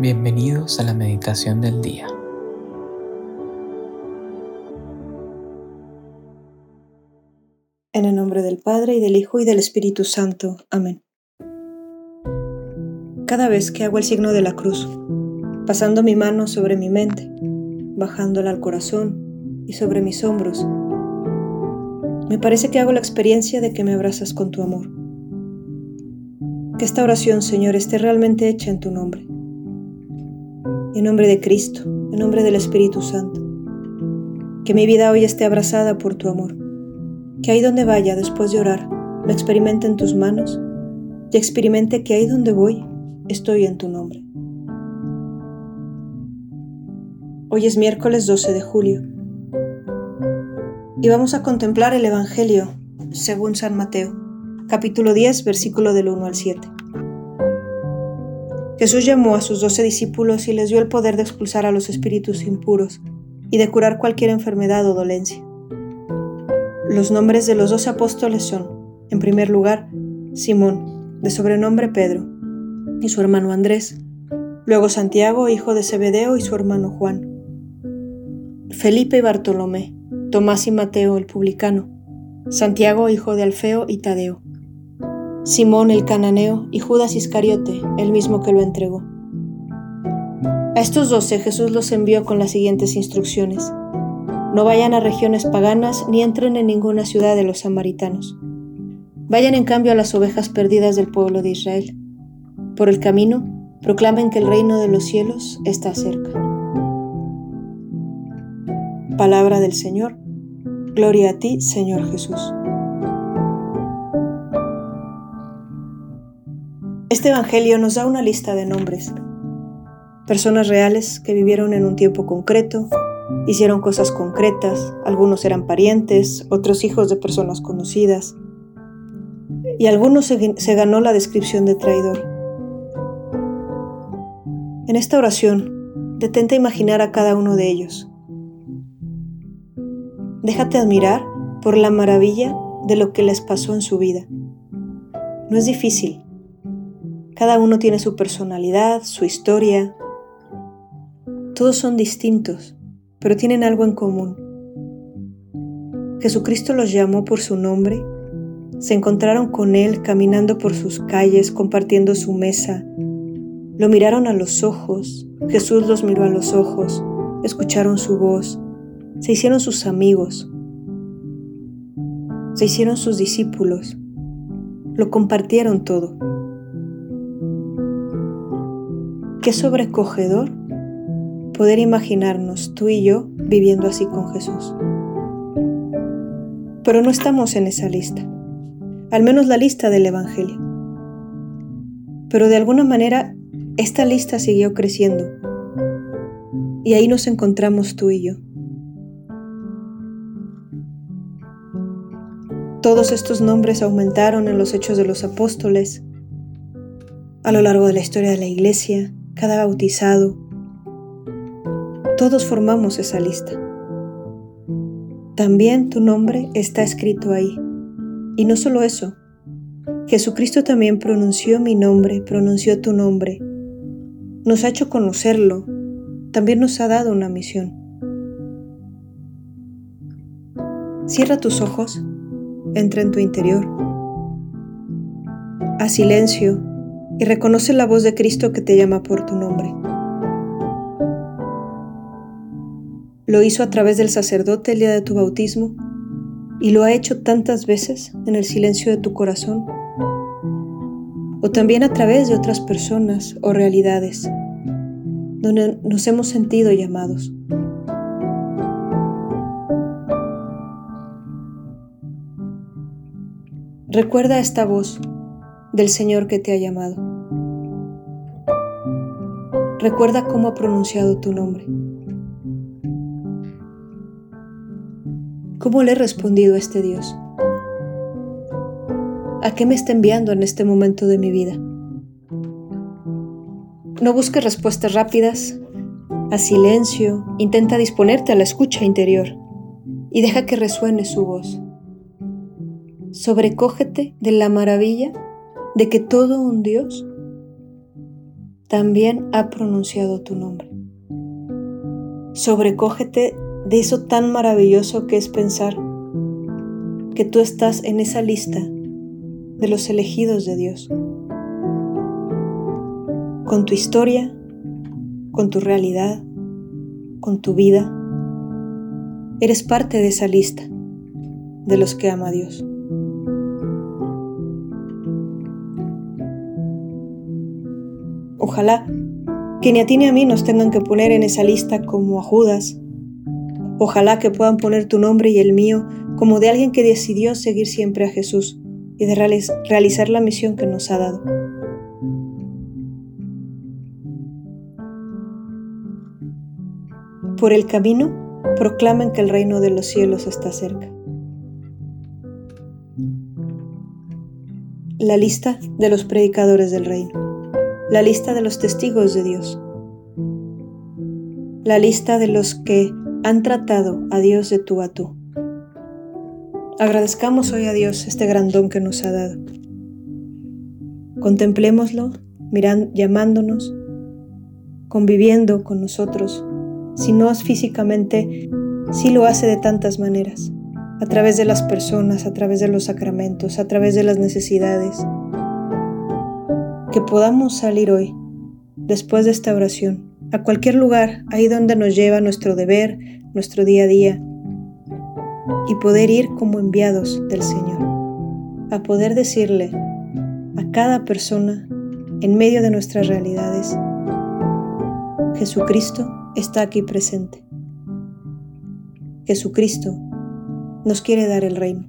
Bienvenidos a la meditación del día. En el nombre del Padre y del Hijo y del Espíritu Santo. Amén. Cada vez que hago el signo de la cruz, pasando mi mano sobre mi mente, bajándola al corazón y sobre mis hombros, me parece que hago la experiencia de que me abrazas con tu amor. Que esta oración, Señor, esté realmente hecha en tu nombre en nombre de Cristo, en nombre del Espíritu Santo. Que mi vida hoy esté abrazada por tu amor. Que ahí donde vaya después de orar, lo experimente en tus manos y experimente que ahí donde voy, estoy en tu nombre. Hoy es miércoles 12 de julio y vamos a contemplar el Evangelio según San Mateo, capítulo 10, versículo del 1 al 7. Jesús llamó a sus doce discípulos y les dio el poder de expulsar a los espíritus impuros y de curar cualquier enfermedad o dolencia. Los nombres de los doce apóstoles son, en primer lugar, Simón, de sobrenombre Pedro, y su hermano Andrés, luego Santiago, hijo de Zebedeo, y su hermano Juan, Felipe y Bartolomé, Tomás y Mateo el publicano, Santiago, hijo de Alfeo y Tadeo, Simón el cananeo y Judas Iscariote, el mismo que lo entregó. A estos doce Jesús los envió con las siguientes instrucciones. No vayan a regiones paganas ni entren en ninguna ciudad de los samaritanos. Vayan en cambio a las ovejas perdidas del pueblo de Israel. Por el camino, proclamen que el reino de los cielos está cerca. Palabra del Señor. Gloria a ti, Señor Jesús. Este Evangelio nos da una lista de nombres. Personas reales que vivieron en un tiempo concreto, hicieron cosas concretas, algunos eran parientes, otros hijos de personas conocidas, y algunos se, ganó la descripción de traidor. En esta oración, detente a imaginar a cada uno de ellos. Déjate admirar por la maravilla de lo que les pasó en su vida. No es difícil, cada uno tiene su personalidad, su historia. Todos son distintos, pero tienen algo en común. Jesucristo los llamó por su nombre, se encontraron con Él caminando por sus calles, compartiendo su mesa. Lo miraron a los ojos, Jesús los miró a los ojos, escucharon su voz, se hicieron sus amigos, se hicieron sus discípulos, lo compartieron todo. Qué sobrecogedor poder imaginarnos tú y yo viviendo así con Jesús. Pero no estamos en esa lista, al menos la lista del Evangelio. Pero de alguna manera esta lista siguió creciendo y ahí nos encontramos tú y yo. Todos estos nombres aumentaron en los hechos de los apóstoles, a lo largo de la historia de la iglesia, cada bautizado. Todos formamos esa lista. También tu nombre está escrito ahí. Y no solo eso, Jesucristo también pronunció mi nombre, pronunció tu nombre. Nos ha hecho conocerlo, también nos ha dado una misión. Cierra tus ojos, entra en tu interior. A silencio y reconoce la voz de Cristo que te llama por tu nombre. Lo hizo a través del sacerdote el día de tu bautismo y lo ha hecho tantas veces en el silencio de tu corazón o también a través de otras personas o realidades donde nos hemos sentido llamados. Recuerda esta voz del Señor que te ha llamado. Recuerda cómo ha pronunciado tu nombre. ¿Cómo le he respondido a este Dios? ¿A qué me está enviando en este momento de mi vida? No busques respuestas rápidas. A silencio, intenta disponerte a la escucha interior y deja que resuene su voz. Sobrecógete de la maravilla de que todo un Dios también ha pronunciado tu nombre. Sobrecógete de eso tan maravilloso que es pensar que tú estás en esa lista de los elegidos de Dios. Con tu historia, con tu realidad, con tu vida, eres parte de esa lista de los que ama a Dios. Ojalá que ni a ti ni a mí nos tengan que poner en esa lista como a Judas. Ojalá que puedan poner tu nombre y el mío como de alguien que decidió seguir siempre a Jesús y de realizar la misión que nos ha dado. Por el camino, proclaman que el reino de los cielos está cerca. La lista de los predicadores del reino la lista de los testigos de Dios, la lista de los que han tratado a Dios de tú a tú. Agradezcamos hoy a Dios este gran don que nos ha dado. Contemplémoslo, llamándonos, conviviendo con nosotros. Si no es físicamente, sí lo hace de tantas maneras, a través de las personas, a través de los sacramentos, a través de las necesidades, que podamos salir hoy, después de esta oración, a cualquier lugar, ahí donde nos lleva nuestro deber, nuestro día a día, y poder ir como enviados del Señor, a poder decirle a cada persona en medio de nuestras realidades, Jesucristo está aquí presente. Jesucristo nos quiere dar el reino.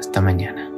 Hasta mañana.